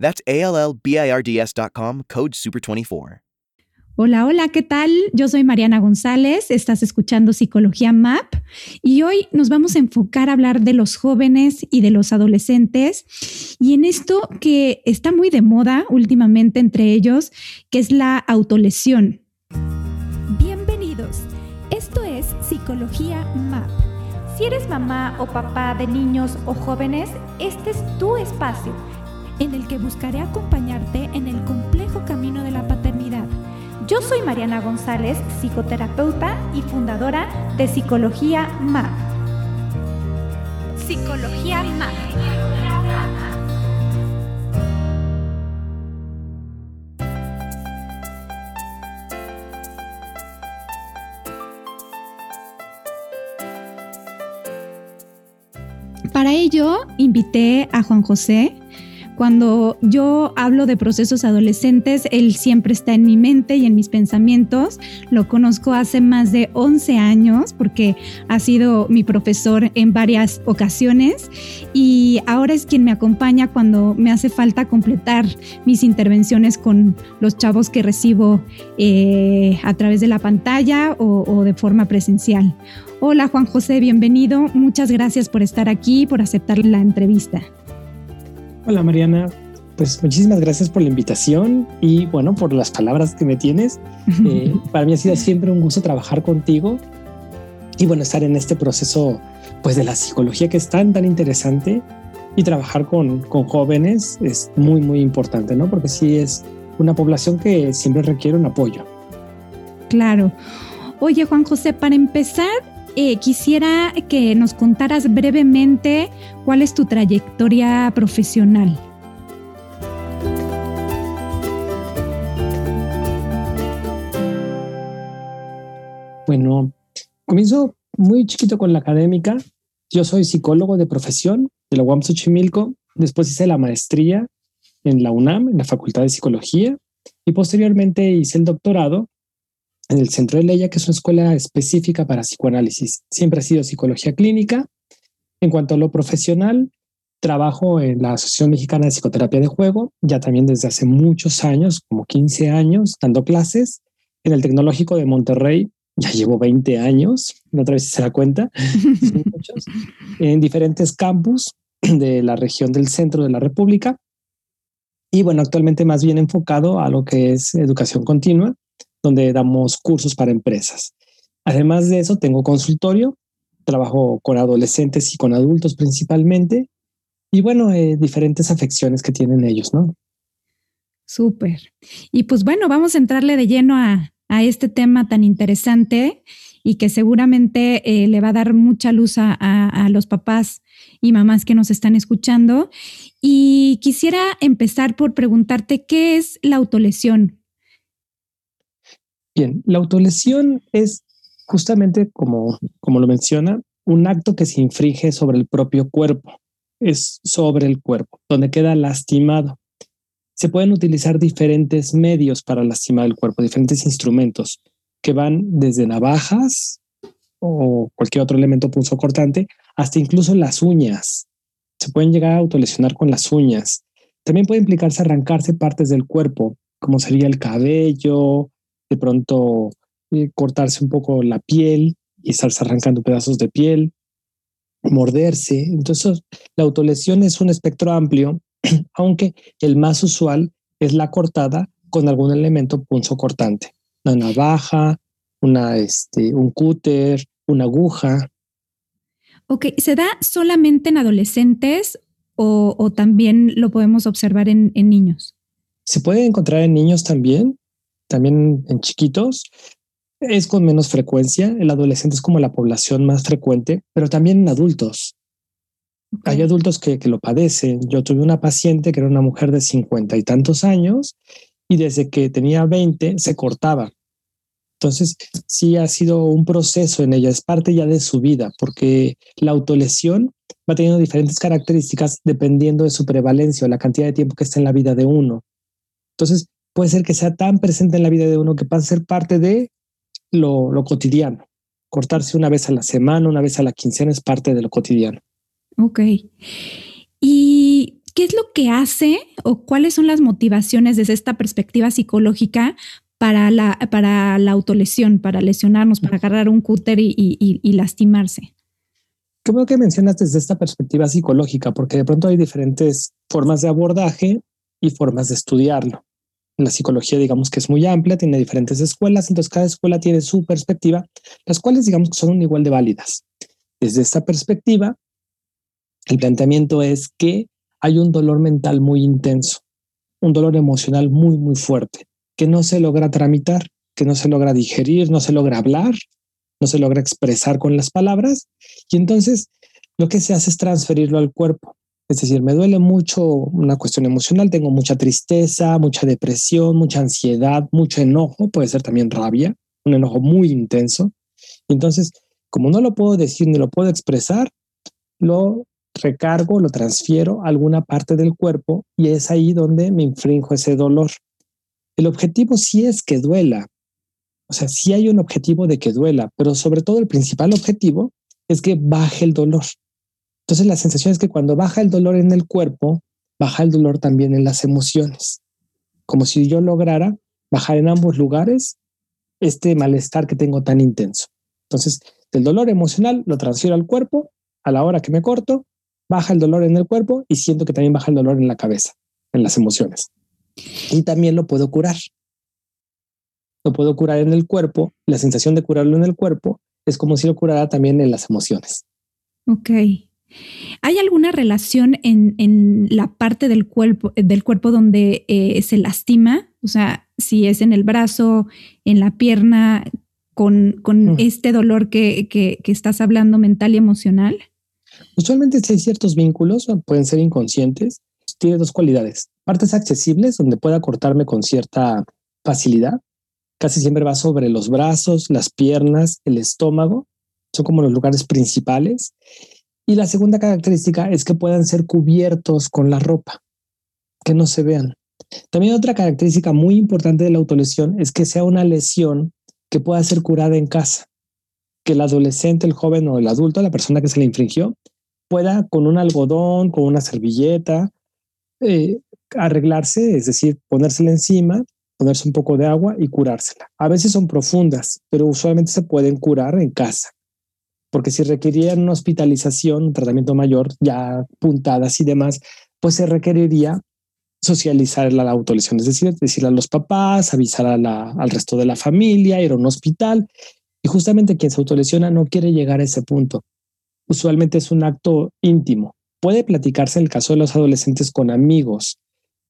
That's A L L B I R D S.com, code SUPER24. Hola, hola, ¿qué tal? Yo soy Mariana González, estás escuchando Psicología MAP y hoy nos vamos a enfocar a hablar de los jóvenes y de los adolescentes y en esto que está muy de moda últimamente entre ellos, que es la autolesión. Bienvenidos, esto es Psicología MAP. Si eres mamá o papá de niños o jóvenes, este es tu espacio en el que buscaré acompañarte en el complejo camino de la paternidad yo soy Mariana González, psicoterapeuta y fundadora de Psicología MAP. Psicología MAP. Para ello, invité a Juan José, cuando yo hablo de procesos adolescentes, él siempre está en mi mente y en mis pensamientos. Lo conozco hace más de 11 años porque ha sido mi profesor en varias ocasiones y ahora es quien me acompaña cuando me hace falta completar mis intervenciones con los chavos que recibo eh, a través de la pantalla o, o de forma presencial. Hola Juan José, bienvenido. Muchas gracias por estar aquí, por aceptar la entrevista. Hola Mariana, pues muchísimas gracias por la invitación y bueno, por las palabras que me tienes. Eh, para mí ha sido siempre un gusto trabajar contigo y bueno, estar en este proceso pues de la psicología que es tan, tan interesante y trabajar con, con jóvenes es muy, muy importante, ¿no? Porque sí es una población que siempre requiere un apoyo. Claro. Oye, Juan José, para empezar, eh, quisiera que nos contaras brevemente cuál es tu trayectoria profesional. Bueno, comienzo muy chiquito con la académica. Yo soy psicólogo de profesión de la UAM Xochimilco. Después hice la maestría en la UNAM, en la Facultad de Psicología, y posteriormente hice el doctorado en el Centro de Leia, que es una escuela específica para psicoanálisis. Siempre ha sido psicología clínica. En cuanto a lo profesional, trabajo en la Asociación Mexicana de Psicoterapia de Juego, ya también desde hace muchos años, como 15 años, dando clases. En el Tecnológico de Monterrey, ya llevo 20 años, otra vez se da cuenta, muchos, en diferentes campus de la región del centro de la República. Y bueno, actualmente más bien enfocado a lo que es educación continua, donde damos cursos para empresas. Además de eso, tengo consultorio, trabajo con adolescentes y con adultos principalmente, y bueno, eh, diferentes afecciones que tienen ellos, ¿no? Súper. Y pues bueno, vamos a entrarle de lleno a, este tema tan interesante y que seguramente eh, le va a dar mucha luz a, a, los papás y mamás que nos están escuchando. Y quisiera empezar por preguntarte, ¿qué es la autolesión? Bien, la autolesión es justamente como, como lo menciona, un acto que se infringe sobre el propio cuerpo, es sobre el cuerpo, donde queda lastimado. Se pueden utilizar diferentes medios para lastimar el cuerpo, diferentes instrumentos que van desde navajas o cualquier otro elemento punzocortante hasta incluso las uñas. Se pueden llegar a autolesionar con las uñas. También puede implicarse arrancarse partes del cuerpo, como sería el cabello, de pronto eh, cortarse un poco la piel y estarse arrancando pedazos de piel, morderse. Entonces, la autolesión es un espectro amplio, aunque el más usual es la cortada con algún elemento punzo cortante, una navaja, una, este, un cúter, una aguja. Ok, ¿se da solamente en adolescentes o, o también lo podemos observar en, en niños? Se puede encontrar en niños también, también en chiquitos, es con menos frecuencia. El adolescente es como la población más frecuente, pero también en adultos. Hay adultos que, que, lo padecen. Yo tuve una paciente que era una mujer de cincuenta y tantos años y desde que tenía 20 se cortaba. Entonces, sí ha sido un proceso en ella, es parte ya de su vida, porque la autolesión va teniendo diferentes características dependiendo de su prevalencia o la cantidad de tiempo que está en la vida de uno. Entonces, puede ser que sea tan presente en la vida de uno que pase a ser parte de lo, lo cotidiano. Cortarse una vez a la semana, una vez a la quincena es parte de lo cotidiano. Ok. ¿Y qué es lo que hace o cuáles son las motivaciones desde esta perspectiva psicológica para la, para la autolesión, para lesionarnos, para agarrar un cúter y, y, lastimarse? Creo que mencionas desde esta perspectiva psicológica, porque de pronto hay diferentes formas de abordaje y formas de estudiarlo. La psicología, digamos que es muy amplia, tiene diferentes escuelas, entonces cada escuela tiene su perspectiva, las cuales, digamos que son igual de válidas. Desde esta perspectiva, el planteamiento es que hay un dolor mental muy intenso, un dolor emocional muy, muy fuerte que no se logra tramitar, que no se logra digerir, no se logra hablar, no se logra expresar con las palabras. Y entonces lo que se hace es transferirlo al cuerpo. Es decir, me duele mucho una cuestión emocional, tengo mucha tristeza, mucha depresión, mucha ansiedad, mucho enojo, puede ser también rabia, un enojo muy intenso. Entonces, como no lo puedo decir ni lo puedo expresar, lo recargo, lo transfiero a alguna parte del cuerpo y es ahí donde me infrinjo ese dolor. El objetivo sí es que duela. O sea, sí hay un objetivo de que duela, pero sobre todo el principal objetivo es que baje el dolor. Entonces la sensación es que cuando baja el dolor en el cuerpo, baja el dolor también en las emociones. Como si yo lograra bajar en ambos lugares este malestar que tengo tan intenso. Entonces, del dolor emocional lo transfiero al cuerpo, a la hora que me corto, baja el dolor en el cuerpo y siento que también baja el dolor en la cabeza, en las emociones. Y también lo puedo curar. Lo puedo curar en el cuerpo. La sensación de curarlo en el cuerpo es como si lo curara también en las emociones. Ok. ¿Hay alguna relación en, la parte del cuerpo, del cuerpo donde eh, se lastima? O sea, si es en el brazo, en la pierna, con, mm. este dolor que, que, estás hablando mental y emocional? Usualmente hay ciertos vínculos, pueden ser inconscientes. Tiene dos cualidades partes accesibles donde pueda cortarme con cierta facilidad. Casi siempre va sobre los brazos, las piernas, el estómago. Son como los lugares principales. Y la segunda característica es que puedan ser cubiertos con la ropa, que no se vean. También otra característica muy importante de la autolesión es que sea una lesión que pueda ser curada en casa, que el adolescente, el joven o el adulto, la persona que se le infringió, pueda con un algodón, con una servilleta, eh, arreglarse, es decir, ponérsela encima, ponerse un poco de agua y curársela. A veces son profundas, pero usualmente se pueden curar en casa, porque si requerían una hospitalización, un tratamiento mayor, ya puntadas y demás, pues se requeriría socializar la autolesión, es decir, decirle a los papás, avisar al resto de la familia, ir a un hospital. Y justamente quien se autolesiona no quiere llegar a ese punto. Usualmente es un acto íntimo. Puede platicarse en el caso de los adolescentes con amigos,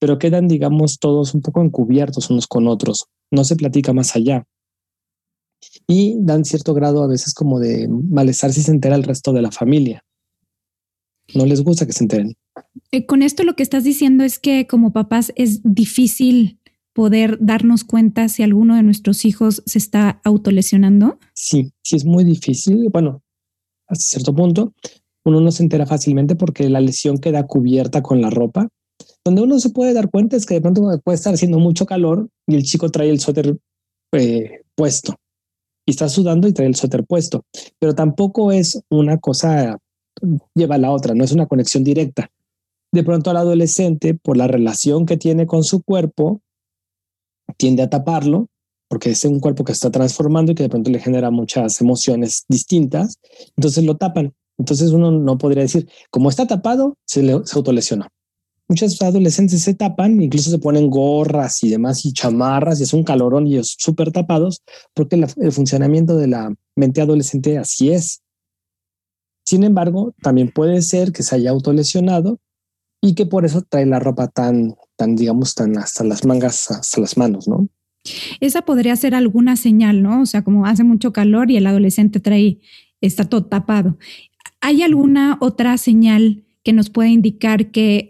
pero quedan, digamos, todos un poco encubiertos unos con otros. No se platica más allá. Y dan cierto grado a veces como de malestar si se entera el resto de la familia. No les gusta que se enteren. Eh, con esto lo que estás diciendo es que como papás es difícil poder darnos cuenta si alguno de nuestros hijos se está autolesionando. Sí, sí es muy difícil. Bueno, hasta cierto punto, uno no se entera fácilmente porque la lesión queda cubierta con la ropa donde uno se puede dar cuenta es que de pronto puede estar haciendo mucho calor y el chico trae el suéter eh, puesto y está sudando y trae el suéter puesto, pero tampoco es una cosa lleva a la otra, no es una conexión directa. De pronto al adolescente, por la relación que tiene con su cuerpo, tiende a taparlo porque es un cuerpo que está transformando y que de pronto le genera muchas emociones distintas, entonces lo tapan. Entonces uno no podría decir, como está tapado, se, le, se autolesionó muchos adolescentes se tapan, incluso se ponen gorras y demás y chamarras y es un calorón y ellos súper tapados porque el funcionamiento de la mente adolescente así es. Sin embargo, también puede ser que se haya autolesionado y que por eso trae la ropa tan, tan, digamos, tan hasta las mangas, hasta las manos, ¿no? Esa podría ser alguna señal, ¿no? O sea, como hace mucho calor y el adolescente trae, está todo tapado. ¿Hay alguna otra señal que nos pueda indicar que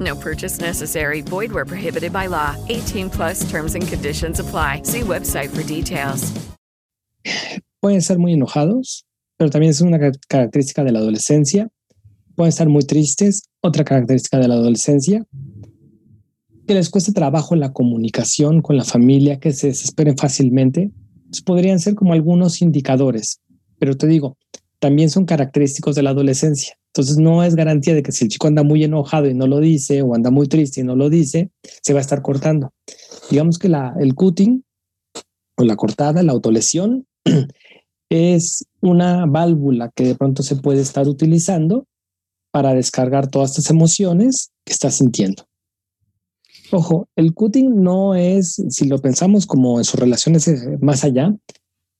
No purchase necessary. Void where prohibited by law. 18 plus terms and conditions apply. See website for details. Pueden ser muy enojados, pero también es una característica de la adolescencia. Pueden estar muy tristes, otra característica de la adolescencia. Que les cueste trabajo la comunicación con la familia, que se desesperen fácilmente. Pues podrían ser como algunos indicadores. Pero te digo, también son característicos de la adolescencia. Entonces no es garantía de que si el chico anda muy enojado y no lo dice o anda muy triste y no lo dice, se va a estar cortando. Digamos que el cutting o la cortada, la autolesión, es una válvula que de pronto se puede estar utilizando para descargar todas estas emociones que está sintiendo. Ojo, el cutting no es, si lo pensamos como en sus relaciones eh, más allá,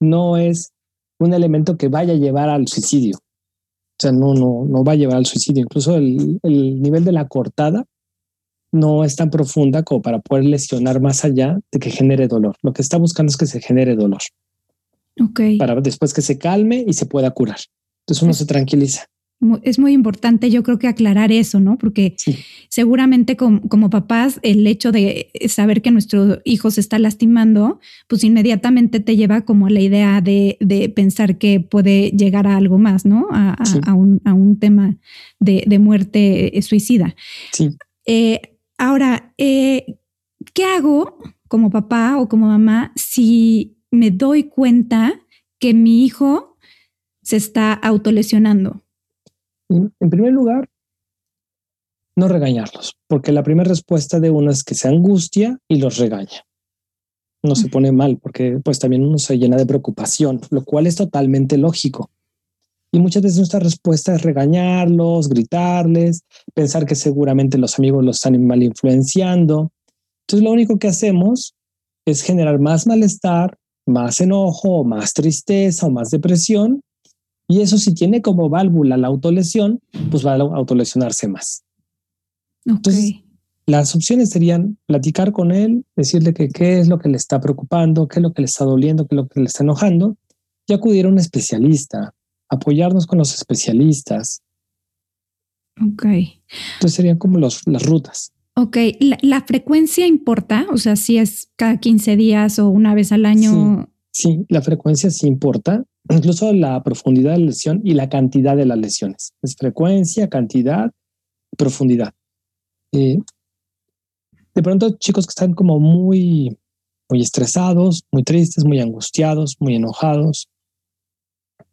no es un elemento que vaya a llevar al suicidio. O sea, no, no, no va a llevar al suicidio. Incluso el, el nivel de la cortada no es tan profunda como para poder lesionar más allá de que genere dolor. Lo que está buscando es que se genere dolor. Ok. Para después que se calme y se pueda curar. Entonces uno se tranquiliza es muy importante yo creo que aclarar eso, ¿no? Porque seguramente como, papás el hecho de saber que nuestro hijo se está lastimando, pues inmediatamente te lleva como a la idea de, pensar que puede llegar a algo más, ¿no? A, un, tema de, muerte eh, suicida. Sí. Eh, ahora, eh, ¿qué hago como papá o como mamá si me doy cuenta que mi hijo se está autolesionando? En primer lugar, no regañarlos, porque la primera respuesta de uno es que se angustia y los regaña. No se pone mal, porque pues también uno se llena de preocupación, lo cual es totalmente lógico. Y muchas veces nuestra respuesta es regañarlos, gritarles, pensar que seguramente los amigos los están mal influenciando. Entonces lo único que hacemos es generar más malestar, más enojo, más tristeza o más depresión y eso si tiene como válvula la autolesión, pues va a autolesionarse más. Entonces, las opciones serían platicar con él, decirle que qué es lo que le está preocupando, qué es lo que le está doliendo, qué es lo que le está enojando, y acudir a un especialista, apoyarnos con los especialistas. Ok. Entonces serían como los, las rutas. Ok, ¿La, frecuencia importa? O sea, si es cada 15 días o una vez al año. sí, la frecuencia sí importa incluso la profundidad de la lesión y la cantidad de las lesiones. Es frecuencia, cantidad, profundidad. Eh, de pronto, chicos que están como muy, muy estresados, muy tristes, muy angustiados, muy enojados,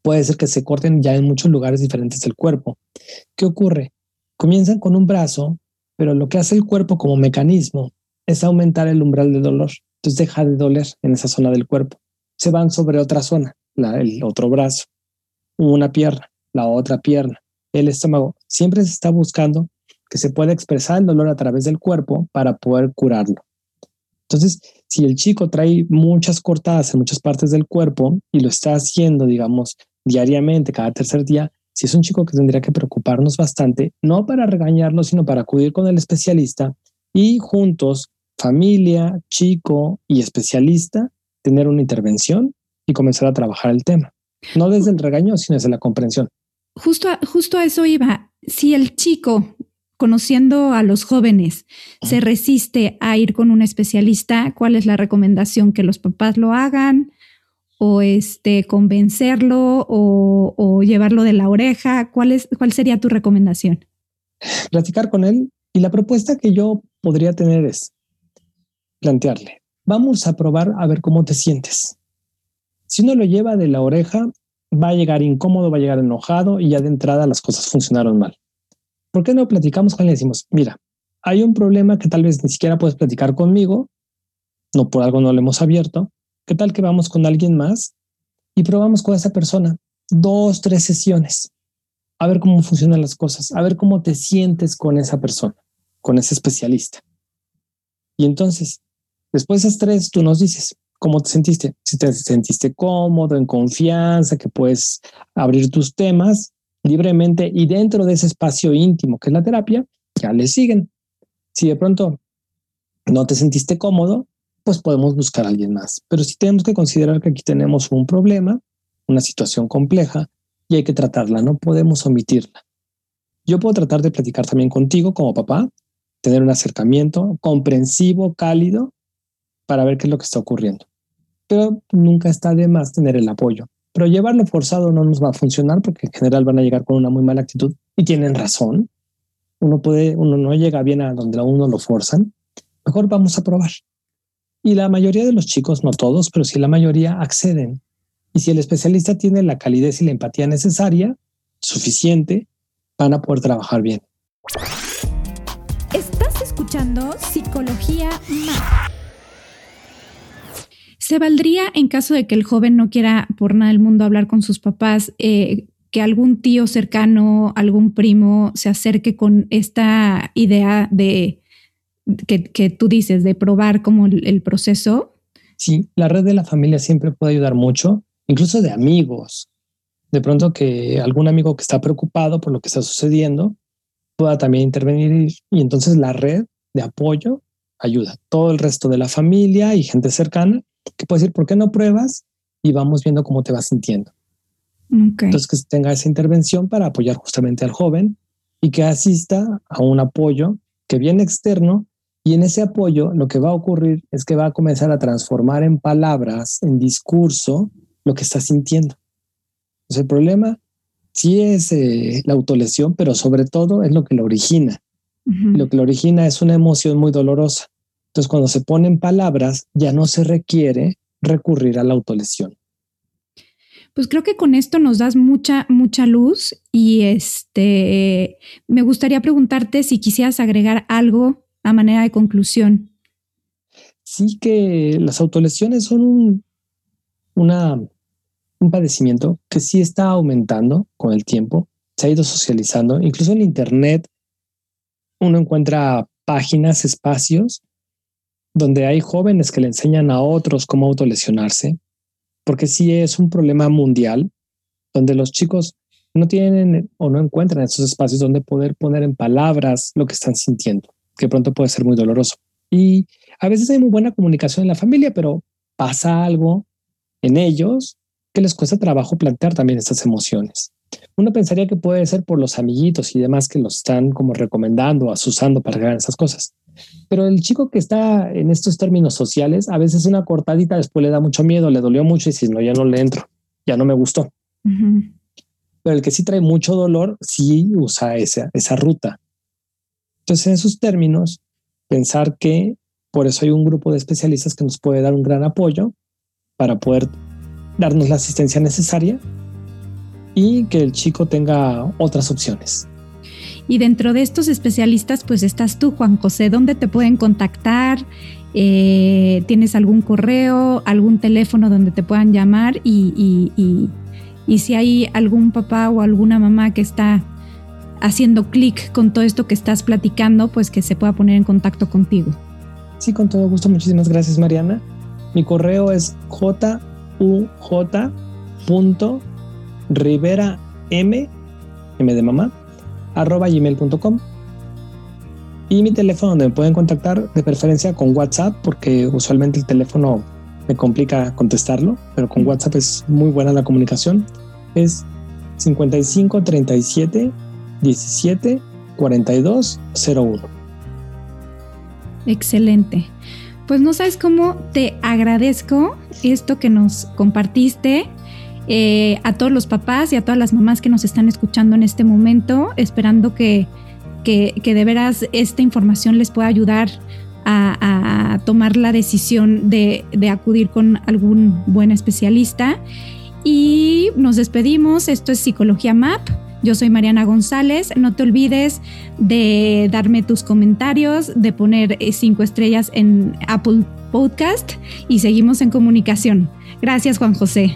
puede ser que se corten ya en muchos lugares diferentes del cuerpo. ¿Qué ocurre? Comienzan con un brazo, pero lo que hace el cuerpo como mecanismo es aumentar el umbral de dolor. Entonces deja de doler en esa zona del cuerpo. Se van sobre otra zona el otro brazo, una pierna, la otra pierna, el estómago. Siempre se está buscando que se pueda expresar el dolor a través del cuerpo para poder curarlo. Entonces, si el chico trae muchas cortadas en muchas partes del cuerpo y lo está haciendo, digamos, diariamente, cada tercer día, si es un chico que tendría que preocuparnos bastante, no para regañarlo, sino para acudir con el especialista y juntos, familia, chico y especialista, tener una intervención y comenzar a trabajar el tema. No desde el regaño, sino desde la comprensión. Justo a, justo a eso iba. Si el chico, conociendo a los jóvenes, se resiste a ir con un especialista, ¿cuál es la recomendación? ¿Que los papás lo hagan? ¿O este, convencerlo? ¿O, llevarlo de la oreja? ¿Cuál, es, ¿Cuál sería tu recomendación? Platicar con él. Y la propuesta que yo podría tener es plantearle, vamos a probar a ver cómo te sientes. Si uno lo lleva de la oreja, va a llegar incómodo, va a llegar enojado y ya de entrada las cosas funcionaron mal. ¿Por qué no platicamos con él y decimos, mira, hay un problema que tal vez ni siquiera puedes platicar conmigo, no por algo no lo hemos abierto, ¿qué tal que vamos con alguien más y probamos con esa persona dos, tres sesiones? A ver cómo funcionan las cosas, a ver cómo te sientes con esa persona, con ese especialista. Y entonces, después de esas tres, tú nos dices, ¿cómo te sentiste? Si te sentiste cómodo, en confianza, que puedes abrir tus temas libremente y dentro de ese espacio íntimo que es la terapia, ya le siguen. Si de pronto no te sentiste cómodo, pues podemos buscar a alguien más. Pero si tenemos que considerar que aquí tenemos un problema, una situación compleja y hay que tratarla, no podemos omitirla. Yo puedo tratar de platicar también contigo como papá, tener un acercamiento comprensivo, cálido, para ver qué es lo que está ocurriendo. Pero nunca está de más tener el apoyo. Pero llevarlo forzado no nos va a funcionar porque en general van a llegar con una muy mala actitud y tienen razón. Uno puede, uno no llega bien a donde a uno lo forzan. Mejor vamos a probar. Y la mayoría de los chicos, no todos, pero sí la mayoría acceden. Y si el especialista tiene la calidez y la empatía necesaria, suficiente, van a poder trabajar bien. Estás escuchando Psicología Más. ¿Se valdría en caso de que el joven no quiera por nada del mundo hablar con sus papás, eh, que algún tío cercano, algún primo se acerque con esta idea de que, tú dices, de probar como el, proceso? Sí, la red de la familia siempre puede ayudar mucho, incluso de amigos. De pronto que algún amigo que está preocupado por lo que está sucediendo pueda también intervenir y, entonces la red de apoyo ayuda. Todo el resto de la familia y gente cercana que puede decir, ¿por qué no pruebas? Y vamos viendo cómo te vas sintiendo. Entonces que tenga esa intervención para apoyar justamente al joven y que asista a un apoyo que viene externo y en ese apoyo lo que va a ocurrir es que va a comenzar a transformar en palabras, en discurso, lo que está sintiendo. Entonces el problema sí es eh, la autolesión, pero sobre todo es lo que lo origina. Lo que lo origina es una emoción muy dolorosa. Entonces cuando se ponen palabras ya no se requiere recurrir a la autolesión. Pues creo que con esto nos das mucha, mucha luz y este, me gustaría preguntarte si quisieras agregar algo a manera de conclusión? Sí que las autolesiones son un, una, un padecimiento que sí está aumentando con el tiempo, se ha ido socializando, incluso en Internet uno encuentra páginas, espacios donde hay jóvenes que le enseñan a otros cómo autolesionarse, porque sí es un problema mundial donde los chicos no tienen o no encuentran esos espacios donde poder poner en palabras lo que están sintiendo que pronto puede ser muy doloroso. Y a veces hay muy buena comunicación en la familia, pero pasa algo en ellos que les cuesta trabajo plantear también estas emociones. Uno pensaría que puede ser por los amiguitos y demás que los están como recomendando, asusando para hagan esas cosas. Pero el chico que está en estos términos sociales, a veces una cortadita después le da mucho miedo, le dolió mucho y si no, ya no le entro, ya no me gustó. Pero el que sí trae mucho dolor, sí usa esa, esa ruta. Entonces, en esos términos, pensar que por eso hay un grupo de especialistas que nos puede dar un gran apoyo para poder darnos la asistencia necesaria y que el chico tenga otras opciones. Y dentro de estos especialistas, pues estás tú, Juan José. ¿Dónde te pueden contactar? Eh, ¿Tienes algún correo, algún teléfono donde te puedan llamar? Y, y si hay algún papá o alguna mamá que está haciendo clic con todo esto que estás platicando, pues que se pueda poner en contacto contigo. Sí, con todo gusto. Muchísimas gracias, Mariana. Mi correo es juj.rivera m, m de mamá, arroba gmail.com. Y mi teléfono donde me pueden contactar, de preferencia con WhatsApp, porque usualmente el teléfono me complica contestarlo, pero con WhatsApp es muy buena la comunicación. Es 55 37 17 42 01. Excelente. Pues no sabes cómo te agradezco esto que nos compartiste. Eh, a todos los papás y a todas las mamás que nos están escuchando en este momento, esperando que, que, de veras esta información les pueda ayudar a, a tomar la decisión de, de, acudir con algún buen especialista. Y nos despedimos. Esto es Psicología MAP. Yo soy Mariana González. No te olvides de darme tus comentarios, de poner eh, cinco estrellas en Apple Podcast y seguimos en comunicación. Gracias, Juan José.